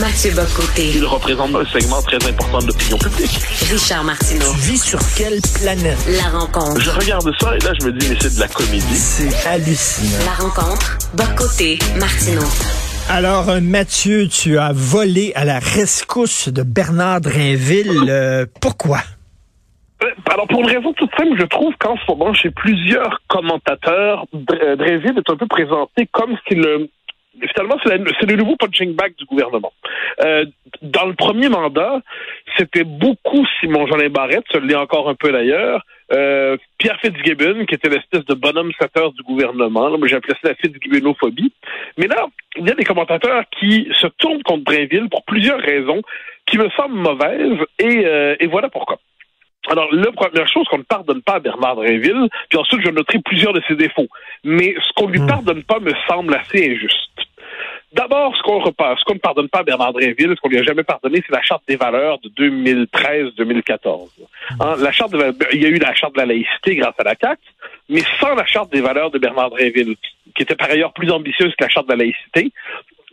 Mathieu Bocoté. Il représente un segment très important de l'opinion publique. Richard Martineau. Tu vis sur quelle planète? La rencontre. Je regarde ça et là, je me dis, mais c'est de la comédie. C'est hallucinant. La rencontre. Bocoté. Martineau. Alors, euh, Mathieu, tu as volé à la rescousse de Bernard Drinville. Euh, pourquoi? Euh, Alors, pour une raison toute simple, je trouve qu'en ce moment, chez plusieurs commentateurs, Dr- Dréville est un peu présenté comme si le Finalement, c'est le nouveau punching bag du gouvernement. Euh, dans le premier mandat, c'était beaucoup Simon Jolin Barrette, ça l'est encore un peu d'ailleurs, euh, Pierre Fitzgibbon, qui était l'espèce de bonhomme sateur du gouvernement. Là, moi, appelé ça la Fitzgibbonophobie. Mais là, il y a des commentateurs qui se tournent contre Drainville pour plusieurs raisons qui me semblent mauvaises, et, euh, et voilà pourquoi. Alors, la première chose qu'on ne pardonne pas à Bernard Drinville, puis ensuite je noterai plusieurs de ses défauts, mais ce qu'on lui Hmm. pardonne pas me semble assez injuste. D'abord, ce qu'on repasse, ce qu'on ne pardonne pas à Bernard Drinville, ce qu'on lui a jamais pardonné, c'est la charte des valeurs de 2013-2014. Hein, la charte de, il y a eu la charte de la laïcité grâce à la CAQ, mais sans la charte des valeurs de Bernard Drinville, qui était par ailleurs plus ambitieuse que la charte de la laïcité.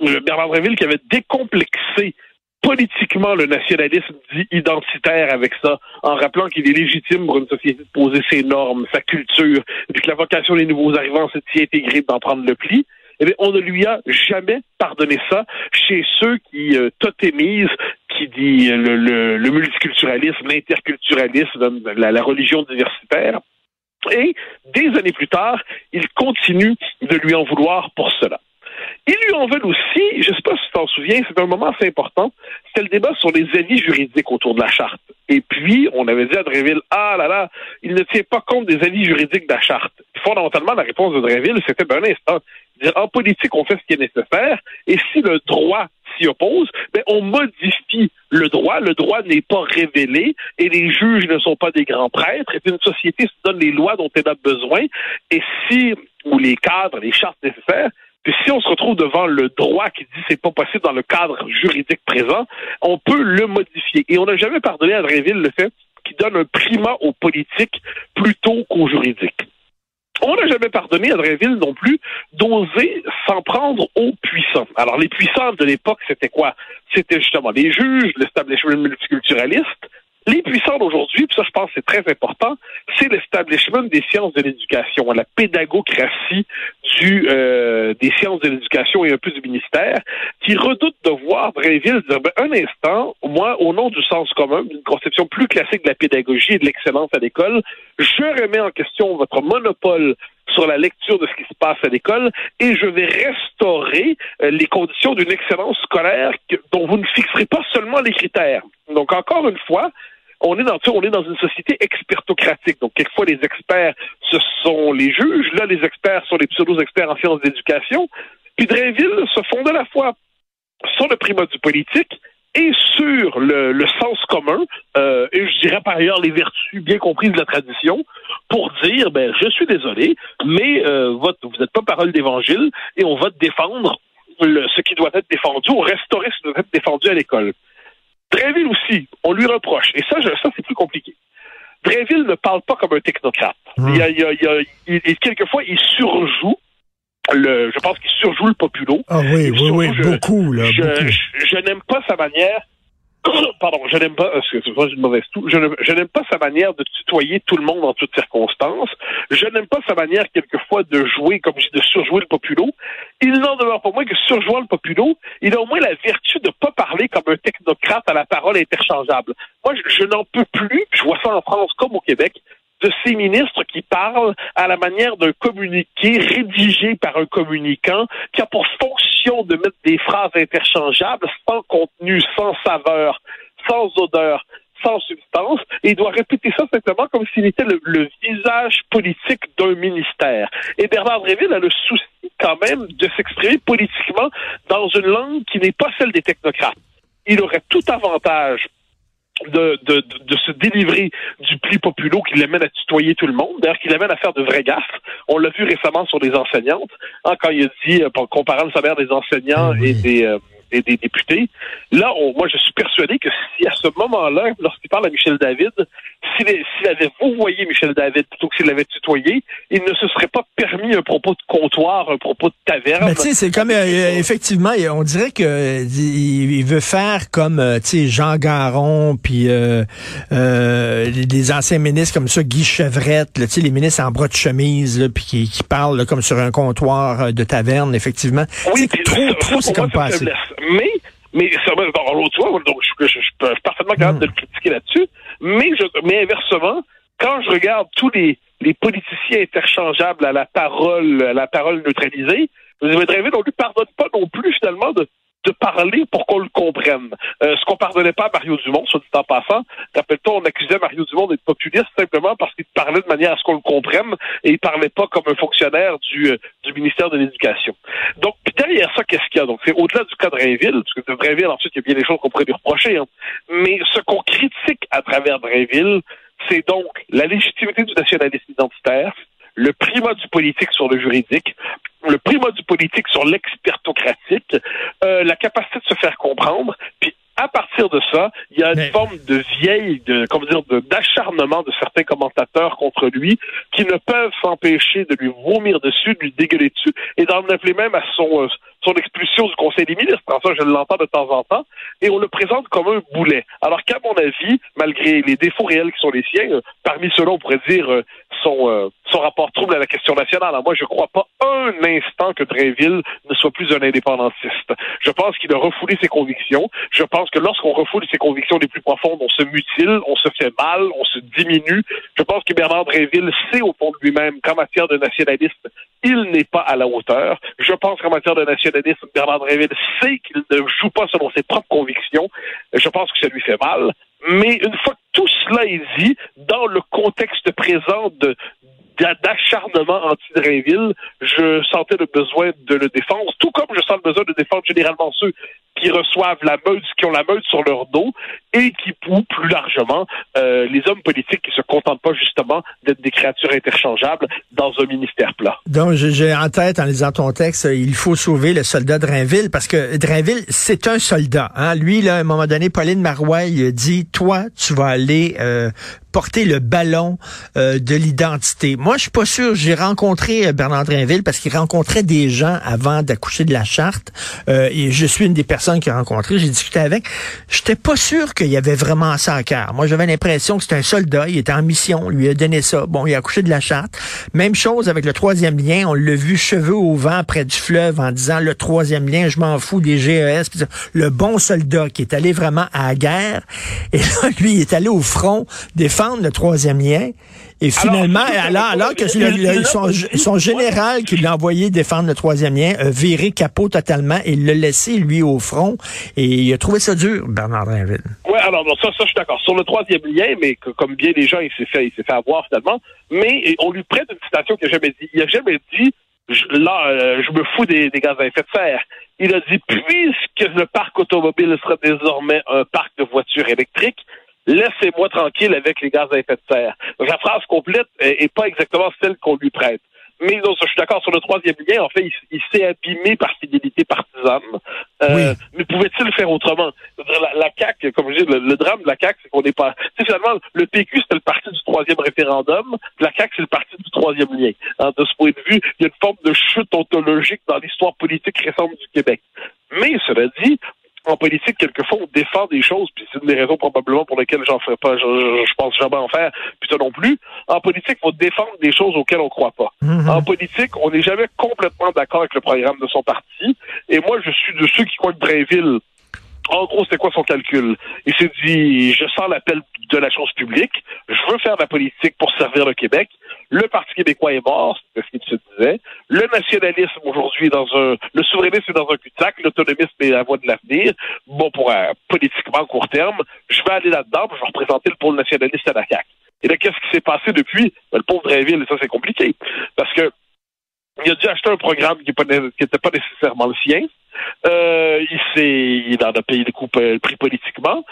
Euh, Bernard Drinville qui avait décomplexé politiquement le nationalisme dit identitaire avec ça, en rappelant qu'il est légitime pour une société de poser ses normes, sa culture, et que la vocation des nouveaux arrivants, c'est de s'y intégrer, d'en prendre le pli. Eh bien, on ne lui a jamais pardonné ça chez ceux qui euh, totémisent, qui dit le, multiculturalisme, l'interculturalisme, la, la religion diversitaire. Et des années plus tard, il continue de lui en vouloir pour cela. Ils lui en veulent aussi, je ne sais pas t'en souviens, c'est un moment assez important, c'était le débat sur les avis juridiques autour de la charte. Et puis, on avait dit à Dreville, ah là là, il ne tient pas compte des avis juridiques de la charte. Fondamentalement, la réponse de Dreville, c'était, ben, un instant, dire, en politique, on fait ce qui est nécessaire, et si le droit s'y oppose, ben, on modifie le droit. Le droit n'est pas révélé, et les juges ne sont pas des grands prêtres, et une société se donne les lois dont elle a besoin, et si, ou les cadres, les chartes nécessaires, si on se retrouve devant le droit qui dit c'est pas possible dans le cadre juridique présent, on peut le modifier. Et on n'a jamais pardonné à Dreville le fait qu'il donne un primat aux politiques plutôt qu'aux juridiques. On n'a jamais pardonné à Dreville non plus d'oser s'en prendre aux puissants. Alors, les puissants de l'époque, c'était quoi? C'était justement les juges, l'establishment multiculturaliste. Les puissants d'aujourd'hui, puis ça, je pense, c'est très important, c'est l'establishment des sciences de l'éducation, la pédagocratie du, euh, des sciences de l'éducation et un peu du ministère, qui redoute de voir Drainville dire, ben, un instant, moi, au nom du sens commun, d'une conception plus classique de la pédagogie et de l'excellence à l'école, je remets en question votre monopole sur la lecture de ce qui se passe à l'école et je vais restaurer euh, les conditions d'une excellence scolaire dont vous ne fixerez pas seulement les critères. Donc, encore une fois, on est dans, on est dans une société expertocratique. Donc, quelquefois, les experts, ce sont les juges. Là, les experts sont les pseudo-experts en sciences d'éducation. Puis Drainville se fonde à la fois sur le primat du politique et sur le, le sens commun, euh, et je dirais par ailleurs les vertus bien comprises de la tradition, pour dire, ben, je suis désolé, mais euh, vous n'êtes pas parole d'évangile, et on va défendre le- ce qui doit être défendu, ou restaurer ce qui doit être défendu à l'école. Dreville aussi, on lui reproche, et ça, je- ça c'est plus compliqué. Dreville ne parle pas comme un technocrate. Hmm. Il y a, il y a- il y a- il- il- quelquefois, il surjoue le, je pense qu'il surjoue le populo. Ah oui, oui, oui, je- beaucoup, là, je, beaucoup. je- je n'aime pas sa manière. Pardon, je n'aime pas. Excuse-moi, j'ai une mauvaise toux. Je ne- n'aime pas sa manière de tutoyer tout le monde en toutes circonstances. Je n'aime pas sa manière quelquefois de jouer, comme je dis, de surjouer le populo. Il n'en demeure pas moins que surjouant le populo, il a au moins la vertu de pas parler comme un technocrate à la parole interchangeable. Moi, je, je n'en peux plus. Je vois ça en France comme au Québec de ces ministres qui parlent à la manière d'un communiqué rédigé par un communicant qui a pour fonction de mettre des phrases interchangeables sans contenu, sans saveur, sans odeur, sans substance, et il doit répéter ça simplement comme s'il était le, visage politique d'un ministère. Et Bernard Dréville a le souci quand même de s'exprimer politiquement dans une langue qui n'est pas celle des technocrates. Il aurait tout avantage de, de, de, se délivrer du pli populo qui l'amène à tutoyer tout le monde, d'ailleurs qui l'amène à faire de vraies gaffes. On l'a vu récemment sur les enseignantes, hein, quand il a dit, euh, comparant le salaire des enseignants Oui. et des, euh, des, des députés. Là, on, moi, je suis persuadé que si à ce moment-là, lorsqu'il parle à Michel David, s'il s'il avait vouvoyé Michel David plutôt que s'il l'avait tutoyé, il ne se serait pas permis un propos de comptoir, un propos de taverne. Mais tu sais, c'est comme euh, effectivement, on dirait que il veut faire comme euh, tu sais Jean Garon puis euh, euh, des anciens ministres comme ça, Guy Chevrette, tu sais les ministres en bras de chemise puis qui, qui parlent là, comme sur un comptoir euh, de taverne, effectivement. Oui, trop, trop, c'est comme pas assez. Mais mais ça va l'autre fois, donc je, suis parfaitement capable de le critiquer là-dessus. Mais mais inversement, quand je regarde tous les politiciens interchangeables à la parole, à la parole neutralisée, vous vite, on lui pardonne pas non plus finalement de de parler pour qu'on le comprenne. Euh, ce qu'on pardonnait pas à Mario Dumont, soit dit en passant, rappelle-toi, on accusait Mario Dumont d'être populiste simplement parce qu'il parlait de manière à ce qu'on le comprenne et il parlait pas comme un fonctionnaire du, euh, du ministère de l'Éducation. Donc, derrière ça, qu'est-ce qu'il y a? Donc, c'est au-delà du cas de Drainville, parce que de Drainville, ensuite, il y a bien des choses qu'on pourrait lui reprocher, hein. mais ce qu'on critique à travers Drainville, c'est donc la légitimité du nationalisme identitaire, le primat du politique sur le juridique, le primat du politique sur l'expertocratique, euh, la capacité de se faire comprendre, puis à partir de ça, il y a une forme de vieille, de, comment dire, d'acharnement de, certains commentateurs contre lui qui ne peuvent s'empêcher de lui vomir dessus, de lui dégueuler dessus et d'en appeler même à son, euh, son expulsion du Conseil des ministres. ça, je l'entends de temps en temps. Et on le présente comme un boulet. Alors qu'à mon avis, malgré les défauts réels qui sont les siens, euh, parmi ceux-là, on pourrait dire euh, son, son rapport trouble à la question nationale. Moi, je ne crois pas un instant que Drainville ne soit plus un indépendantiste. Je pense qu'il a refoulé ses convictions. Je pense que lorsqu'on refoule ses convictions les plus profondes, on se mutile, on se fait mal, on se diminue. Je pense que Bernard Dréville sait au fond de lui-même qu'en matière de nationalisme, il n'est pas à la hauteur. Je pense qu'en matière de nationalisme, Bernard Dréville sait qu'il ne joue pas selon ses propres convictions. Je pense que ça lui fait mal. Mais une fois que tout cela est dit, dans le contexte présent d'acharnement anti-Drainville, je sentais le besoin de le défendre, tout comme je sens le besoin de défendre généralement ceux qui reçoivent la meute, qui ont la meute sur leur dos, et qui, ou plus largement, euh, les hommes politiques qui se contentent pas justement d'être des créatures interchangeables dans un ministère plat. Donc, j'ai en tête, en lisant ton texte, il faut sauver le soldat Drainville, parce que Drainville, c'est un soldat. Hein? Lui, là, à un moment donné, Pauline Marois, il dit, toi, tu vas aller euh, porter le ballon euh, de l'identité. Moi, je suis pas sûr. J'ai rencontré euh, Bernard Drinville parce qu'il rencontrait des gens avant d'accoucher de la charte. Euh, et je suis une des personnes qu'il a. J'ai discuté avec. J'étais pas sûr qu'il y avait vraiment ça à cœur. Moi, j'avais l'impression que c'était un soldat. Il était en mission. On lui a donné ça. Bon, il a accouché de la charte. Même chose avec le troisième lien. On l'a vu cheveux au vent près du fleuve en disant le troisième lien, je m'en fous des GES. Le bon soldat qui est allé vraiment à la guerre. Et là, lui, est allé au front défendre le troisième lien. Et finalement, alors, alors, que son, général qui l'a envoyé défendre le troisième lien a viré capot totalement et l'a laissé, lui, au front. Et il a trouvé ça dur, Bernard Drinville. Oui, alors ça, ça, je suis d'accord. Sur le troisième lien, mais comme bien les gens, il s'est fait, il s'est fait avoir finalement. Mais on lui prête une citation qu'il n'a jamais dit. Il n'a jamais dit là, euh, je me fous des, des, gaz à effet de serre. Il a dit, puisque le parc automobile sera désormais un parc de voitures électriques, laissez-moi tranquille avec les gaz à effet de serre. Donc, la phrase complète est, pas exactement celle qu'on lui prête. Mais je suis d'accord sur le troisième lien. En fait, il, s'est abîmé par fidélité partisane. Euh, Mais pouvait-il faire autrement? La, la CAC, comme je dis, le, drame de la CAC, c'est qu'on n'est pas. Tu sais, finalement, le PQ c'était le parti du troisième référendum. La CAC c'est le parti du troisième lien. Hein, de ce point de vue, il y a une forme de chute ontologique dans l'histoire politique récente du Québec. Mais cela dit, en politique, quelquefois, on défend des choses, puis c'est une des raisons probablement pour lesquelles j'en ferai pas, je, je, pense jamais en faire, puis toi non plus. En politique, faut défendre des choses auxquelles on croit pas. Mm-hmm. En politique, on n'est jamais complètement d'accord avec le programme de son parti. Et moi, je suis de ceux qui croient que Drainville en gros, c'est quoi son calcul? Il s'est dit, je sens l'appel de la chose publique, je veux faire de la politique pour servir le Québec. Le Parti québécois est mort, c'est ce qu'il se disait. Le nationalisme aujourd'hui est dans un, le souverainisme est dans un cul-de-sac, l'autonomisme est la voie de l'avenir. Bon, pour un, politiquement court terme, je vais aller là-dedans, je vais représenter le pôle nationaliste à la CAQ. Et là, qu'est-ce qui s'est passé depuis? Ben, le pauvre Drainville, ça c'est compliqué. Parce que il a dû acheter un programme qui n'était pas nécessairement le sien. Euh, il s'est, il en a payé le, coup, le prix politiquement.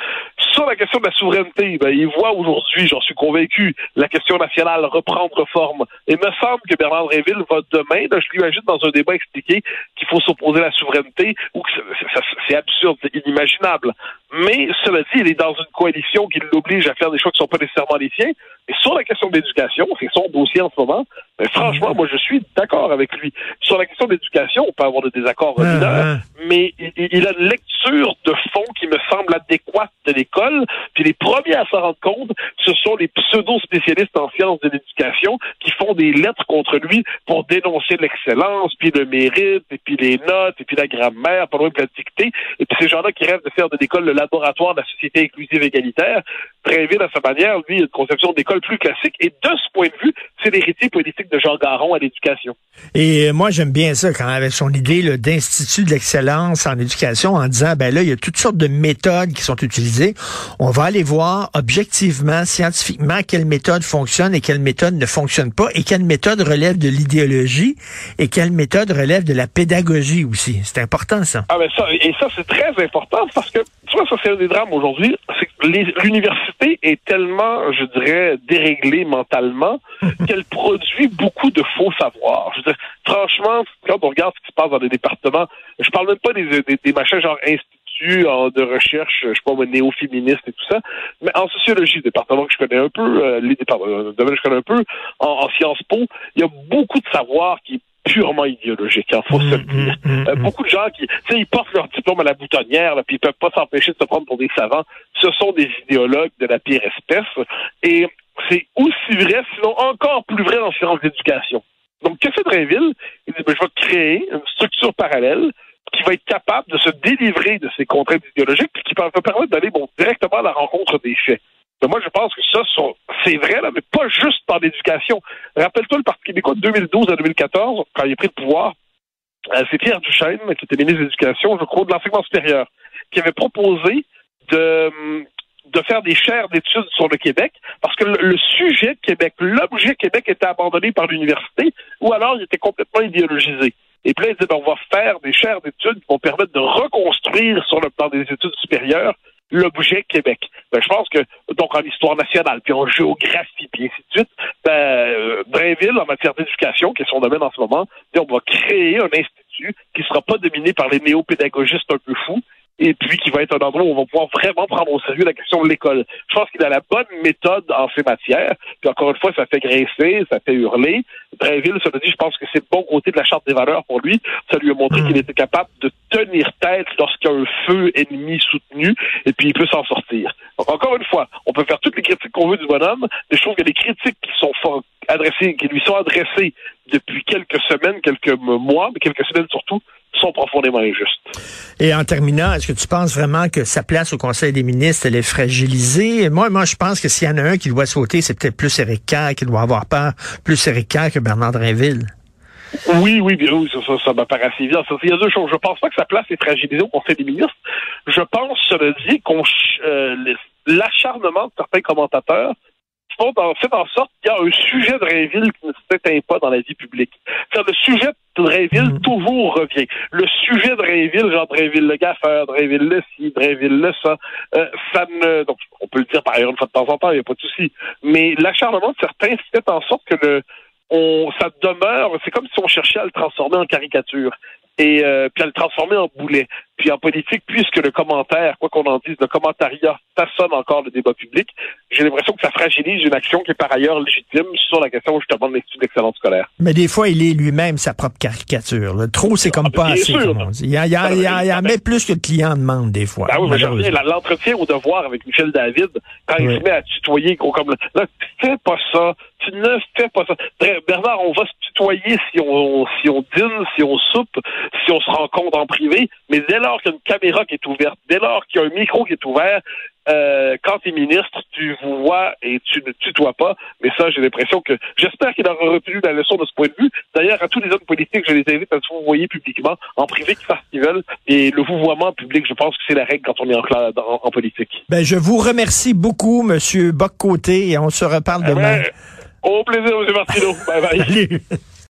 Sur la question de la souveraineté, ben, il voit aujourd'hui, j'en suis convaincu, la question nationale reprendre forme. Et me semble que Bernard Réville va demain, là, je l'imagine dans un débat expliquer qu'il faut s'opposer à la souveraineté ou que c'est absurde, inimaginable. Mais cela dit, il est dans une coalition qui l'oblige à faire des choix qui ne sont pas nécessairement les siens. Et sur la question de l'éducation, c'est son dossier en ce moment, mais franchement, moi, je suis d'accord avec lui. Sur la question de l'éducation, on peut avoir des désaccords mineurs, mais il, a une lecture de fond qui me semble adéquate de l'école. Puis les premiers à s'en rendre compte, ce sont les pseudo-spécialistes en sciences de l'éducation qui font des lettres contre lui pour dénoncer l'excellence, puis le mérite, et puis les notes, et puis la grammaire, pas loin de la dictée. Et puis ces gens-là qui rêvent de faire de l'école le laboratoire de la société inclusive égalitaire, vite à sa manière, lui, une conception d'école plus classique. Et de ce point de vue, c'est l'héritier politique de Jean Garon à l'éducation. Et moi, j'aime bien ça quand avec son idée d'institut de l'excellence en éducation en disant, ben là, il y a toutes sortes de méthodes qui sont utilisées. On va aller voir objectivement, scientifiquement, quelle méthode fonctionne et quelle méthode ne fonctionne pas et quelle méthode relève de l'idéologie et quelle méthode relève de la pédagogie aussi. C'est important, ça. Ah, ben ça, et ça, c'est très important parce que, tu vois, ça, c'est un des drames aujourd'hui. L'université est tellement, je dirais, déréglée mentalement qu'elle produit beaucoup de faux savoirs. Je veux dire, franchement, quand on regarde ce qui se passe dans les départements, je parle même pas des, des, machins genre instituts de recherche, je sais pas, néo-féministe et tout ça, mais en sociologie, département que je connais un peu, euh, les départements, euh, domaine que je connais un peu, en, Sciences Po, il y a beaucoup de savoir qui est purement idéologique, il hein, faut se le mm, dire. Mm, euh, mm, beaucoup de gens qui, tu sais, ils portent leur diplôme à la boutonnière, puis ils peuvent pas s'empêcher de se prendre pour des savants. Ce sont des idéologues de la pire espèce. Et c'est aussi vrai, sinon encore plus vrai en sciences d'éducation. Donc, que fait Drainville? Il dit, ben, je vais créer une structure parallèle qui va être capable de se délivrer de ces contraintes idéologiques, puis qui va permettre d'aller bon, directement à la rencontre des faits. Mais moi, je pense que ça, c'est vrai, mais pas juste dans l'éducation. Rappelle-toi le Parti québécois de 2012 à 2014, quand il a pris le pouvoir, euh, c'est Pierre Duchesne, qui était ministre de l'Éducation, je crois, de l'enseignement supérieur, qui avait proposé de hum, faire des chaires d'études sur le Québec, parce que le, sujet Québec, l'objet Québec était abandonné par l'université, ou alors il était complètement idéologisé. Et puis là, il dit, ben, on va faire des chaires d'études qui vont permettre de reconstruire sur le plan des études supérieures l'objet Québec. Ben, je pense que, donc en histoire nationale, puis en géographie, puis ainsi de suite, ben, euh, Blainville, en matière d'éducation, qui est son domaine en ce moment, on va créer un institut qui ne sera pas dominé par les néo-pédagogistes un peu fous, et puis qui va être un endroit où on va pouvoir vraiment prendre au sérieux la question de l'école. Je pense qu'il a la bonne méthode en ces matières. Puis encore une fois, ça fait grincer, ça fait hurler. Drainville, ça veut dire, je pense que c'est le bon côté de la charte des valeurs pour lui. Ça lui a montré hmm. qu'il était capable de tenir tête lorsqu'il y a un feu ennemi soutenu, et puis il peut s'en sortir. Donc, encore une fois, on peut faire toutes les critiques qu'on veut du bonhomme, mais je trouve que les critiques qui sont adressées, qui lui sont adressées depuis quelques semaines, quelques mois, mais quelques semaines surtout, sont profondément injustes. Et en terminant, est-ce que tu penses vraiment que sa place au Conseil des ministres, elle est fragilisée? Moi, moi, je pense que s'il y en a un qui doit sauter, c'est peut-être plus Éric Kerr, qui doit avoir peur, plus Éric Kerr que Bernard Drinville. Oui, oui, bien oui, ça, ça, ça m'apparaît assez bien. Il y a deux choses. Je pense pas que sa place est fragilisée au Conseil des ministres. Je pense, cela dit, qu'on euh, l'acharnement de certains commentateurs fait en sorte qu'il y a un sujet de Rainville qui ne s'éteint pas dans la vie publique. le sujet de Rainville mm. toujours revient. Le sujet de Rainville, genre Drainville le gaffeur, Drainville le ci, Drainville le ça, euh, ça ne... Donc, on peut le dire par ailleurs une fois de temps en temps, il n'y a pas de souci. Mais l'acharnement de certains fait en sorte que le, on, ça demeure, c'est comme si on cherchait à le transformer en caricature et euh, puis à le transformer en boulet. Puis en politique, puisque le commentaire, quoi qu'on en dise, le commentariat façonne encore le débat public, j'ai l'impression que ça fragilise une action qui est par ailleurs légitime sur la question justement de l'étude d'excellence scolaire. Mais des fois, il est lui-même sa propre caricature. Trop, c'est comme ah, pas assez. Il y a, il y a, il y a, il y a même plus que le client demande des fois. Ah oui, mais l'entretien au devoir avec Michel David, quand il se met à tutoyer, comme là, fais pas ça, tu ne fais pas ça. Bernard, on va se tutoyer si on, si on dîne, si on soupe, si on se rencontre en privé, mais dès lors qu'il y a une caméra qui est ouverte, dès lors qu'il y a un micro qui est ouvert, euh, quand tu es ministre, tu vois et tu ne tutoies pas. Mais ça, j'ai l'impression que j'espère qu'il aura retenu la leçon de ce point de vue. D'ailleurs, à tous les hommes politiques, je les invite à se vouvoyer publiquement, en privé, qu'ils fassent ce qu'ils veulent. Et le vouvoiement public, je pense que c'est la règle quand on est en, en, politique. Ben, je vous remercie beaucoup, Monsieur Boccoté, et on se reparle eh demain. Ben, au plaisir, M. Martineau. bye bye.